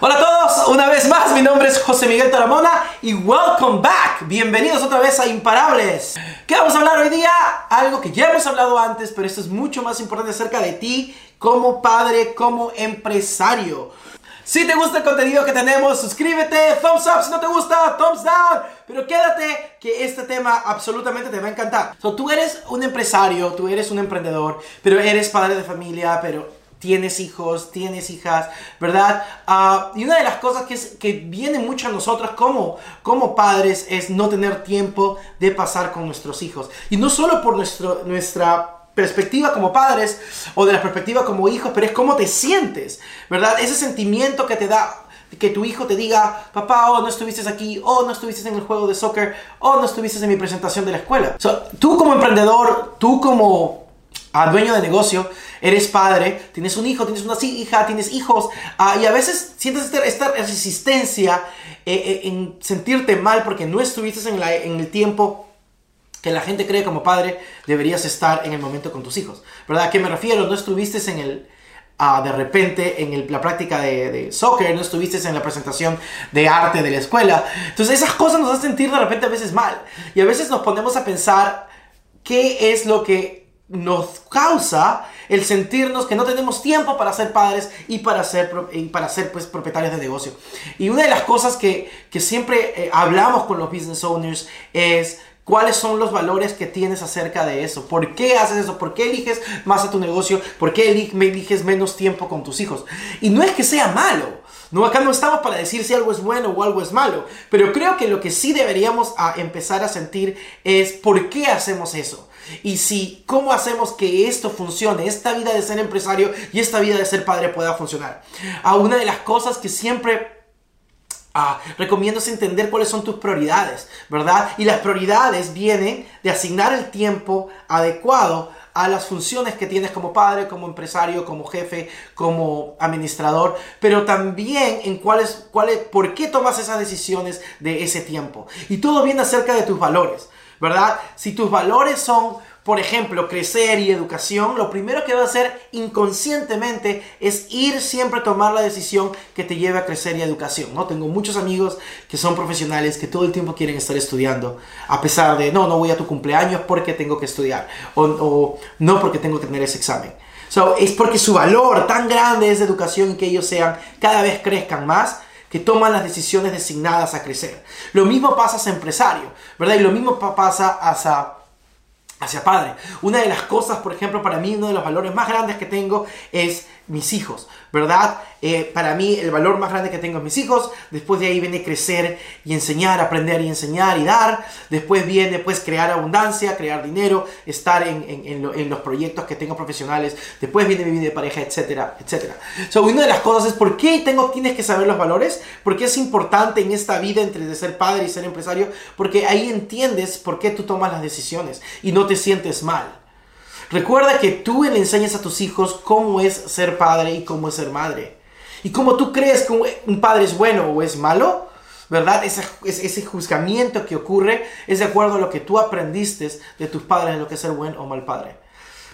Hola a todos, una vez más, mi nombre es José Miguel Taramona y welcome back. Bienvenidos otra vez a Imparables. ¿Qué vamos a hablar hoy día? Algo que ya hemos hablado antes, pero esto es mucho más importante acerca de ti como padre, como empresario. Si te gusta el contenido que tenemos, suscríbete, thumbs up si no te gusta, thumbs down. Pero quédate que este tema absolutamente te va a encantar. So, tú eres un empresario, tú eres un emprendedor, pero eres padre de familia, pero tienes hijos, tienes hijas, ¿verdad? Ah, y una de las cosas que, es, que viene mucho a nosotros como, como padres es no tener tiempo de pasar con nuestros hijos. Y no solo por nuestro, nuestra perspectiva como padres o de la perspectiva como hijos, pero es cómo te sientes, ¿verdad? Ese sentimiento que te da que tu hijo te diga, papá, oh, no estuviste aquí, oh, no estuviste en el juego de soccer, oh, no estuviste en mi presentación de la escuela. tú como emprendedor, tú como ah, dueño de negocio, eres padre, tienes un hijo, tienes una hija, tienes hijos, ah, y a veces sientes esta, resistencia eh, eh, en sentirte mal porque no estuviste en, en el tiempo que la gente cree como padre deberías estar en el momento con tus hijos. ¿Verdad? ¿A qué me refiero? No estuviste en el... Uh, de repente en el, la práctica de, de, soccer, no estuviste en la presentación de arte de la escuela. Entonces esas cosas nos hacen sentir de repente a veces mal. Y a veces nos ponemos a pensar qué es lo que nos causa el sentirnos que no tenemos tiempo para ser padres y para ser, para ser pues, propietarios de negocio. Y una de las cosas que, que siempre eh, hablamos con los business owners es ¿Cuáles son los valores que tienes acerca de eso? ¿Por qué haces eso? ¿Por qué eliges más a tu negocio? ¿Por qué eliges menos tiempo con tus hijos? Y no es que sea malo. No, acá no estamos para decir si algo es bueno o algo es malo. Pero creo que lo que sí deberíamos empezar a sentir es por qué hacemos eso. Y si, ¿cómo hacemos que esto funcione? Esta vida de ser empresario y esta vida de ser padre pueda funcionar. A una de las cosas que siempre Ah, recomiendo entender cuáles son tus prioridades, ¿verdad? Y las prioridades vienen de asignar el tiempo adecuado a las funciones que tienes como padre, como empresario, como jefe, como administrador, pero también en cuáles, cuáles, por qué tomas esas decisiones de ese tiempo. Y todo viene acerca de tus valores, ¿verdad? Si tus valores son por ejemplo, crecer y educación, lo primero que va a hacer inconscientemente es ir siempre a tomar la decisión que te lleve a crecer y educación. ¿no? Tengo muchos amigos que son profesionales que todo el tiempo quieren estar estudiando, a pesar de, no, no voy a tu cumpleaños porque tengo que estudiar, o, no porque tengo que tener ese examen. So, es porque su valor tan grande es de educación que ellos sean, cada vez crezcan más, que toman las decisiones designadas a crecer. Lo mismo pasa a empresario, ¿verdad? Y lo mismo pasa a hacia padre. Una de las cosas, por ejemplo, para mí, uno de los valores más grandes que tengo es mis hijos, ¿verdad? Eh, para mí el valor más grande que tengo es mis hijos, después de ahí viene crecer y enseñar, aprender y enseñar y dar, después viene pues crear abundancia, crear dinero, estar en, en, los proyectos que tengo profesionales, después viene mi vida de pareja, etcétera, etcétera. So, una de las cosas es por qué tengo, tienes que saber los valores, porque es importante en esta vida entre de ser padre y ser empresario, porque ahí entiendes por qué tú tomas las decisiones y no te sientes mal. Recuerda que tú le enseñas a tus hijos cómo es ser padre y cómo es ser madre. Y cómo tú crees que un padre es bueno o es malo, ¿verdad? Ese, ese juzgamiento que ocurre es de acuerdo a lo que tú aprendiste de tus padres en lo que es ser buen o mal padre.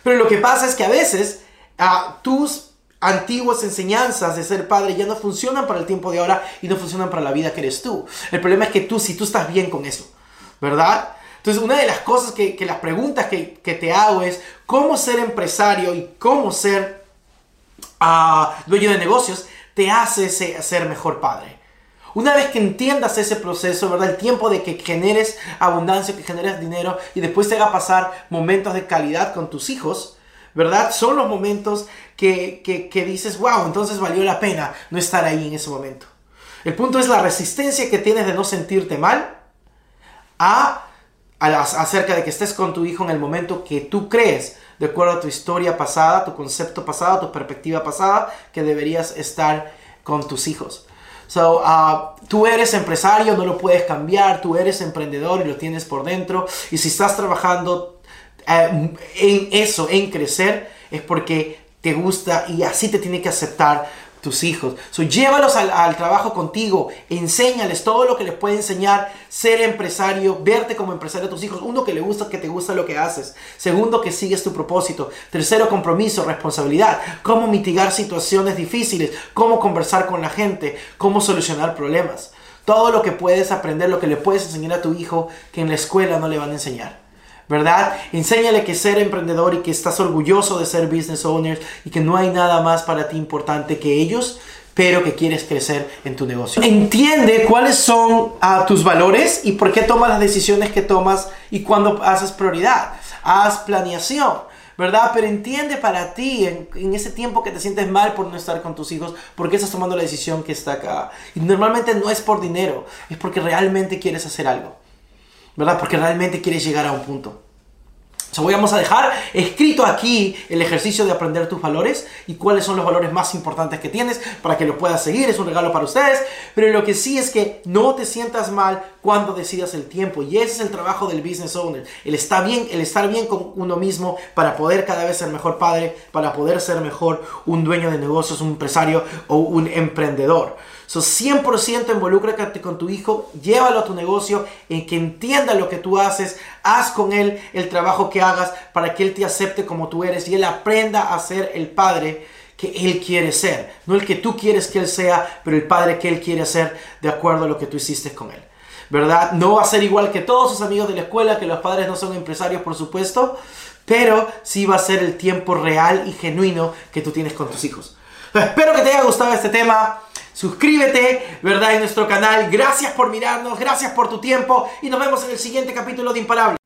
Pero lo que pasa es que a veces ah, tus antiguas enseñanzas de ser padre ya no funcionan para el tiempo de ahora y no funcionan para la vida que eres tú. El problema es que tú, si tú estás bien con eso, ¿verdad? Entonces, una de las cosas que, las preguntas que, te hago es cómo ser empresario y cómo ser ah, dueño de negocios te hace ser mejor padre. Una vez que entiendas ese proceso, ¿verdad? El tiempo de que generes abundancia, que generes dinero y después te haga pasar momentos de calidad con tus hijos, ¿verdad? Son los momentos que, que dices, wow, entonces valió la pena no estar ahí en ese momento. El punto es la resistencia que tienes de no sentirte mal a acerca de que estés con tu hijo en el momento que tú crees, de acuerdo a tu historia pasada, tu concepto pasado, tu perspectiva pasada, que deberías estar con tus hijos. So, uh, tú eres empresario, no lo puedes cambiar, tú eres emprendedor y lo tienes por dentro. Y si estás trabajando eh, en eso, en crecer, es porque te gusta y así te tiene que aceptar tus hijos. So, llévalos al, trabajo contigo, enséñales todo lo que les puede enseñar ser empresario, verte como empresario a tus hijos. Uno, que le gusta, que te gusta lo que haces. Segundo, que sigues tu propósito. Tercero, compromiso, responsabilidad. Cómo mitigar situaciones difíciles, cómo conversar con la gente, cómo solucionar problemas. Todo lo que puedes aprender, lo que le puedes enseñar a tu hijo que en la escuela no le van a enseñar. ¿Verdad? Enséñale que ser emprendedor y que estás orgulloso de ser business owner y que no hay nada más para ti importante que ellos, pero que quieres crecer en tu negocio. Entiende cuáles son ah, tus valores y por qué tomas las decisiones que tomas y cuándo haces prioridad. Haz planeación. ¿verdad? Pero entiende para ti, en, en, ese tiempo que te sientes mal por no estar con tus hijos, por qué estás tomando la decisión que está acá. Y normalmente no es por dinero, es porque realmente quieres hacer algo. ¿Verdad? Porque realmente quieres llegar a un punto. So, vamos a dejar escrito aquí el ejercicio de aprender tus valores y cuáles son los valores más importantes que tienes para que lo puedas seguir. Es un regalo para ustedes. Pero lo que sí es que no te sientas mal cuando decidas el tiempo. Y ese es el trabajo del business owner. El estar bien, el estar bien con uno mismo para poder cada vez ser mejor padre, para poder ser mejor un dueño de negocios, un empresario o un emprendedor. So, 100% involúcrate con tu hijo, llévalo a tu negocio, en que entienda lo que tú haces, haz con él el trabajo que hagas para que él te acepte como tú eres y él aprenda a ser el padre que él quiere ser. No el que tú quieres que él sea, pero el padre que él quiere ser de acuerdo a lo que tú hiciste con él. ¿Verdad? No va a ser igual que todos sus amigos de la escuela, que los padres no son empresarios, por supuesto, pero sí va a ser el tiempo real y genuino que tú tienes con tus hijos. Espero que te haya gustado este tema. Suscríbete, ¿verdad? En nuestro canal. Gracias por mirarnos, gracias por tu tiempo y nos vemos en el siguiente capítulo de Imparables.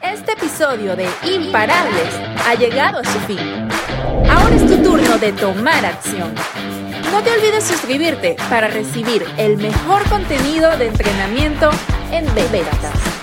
Este episodio de Imparables ha llegado a su fin. Ahora es tu turno de tomar acción. No te olvides suscribirte para recibir el mejor contenido de entrenamiento en ventas.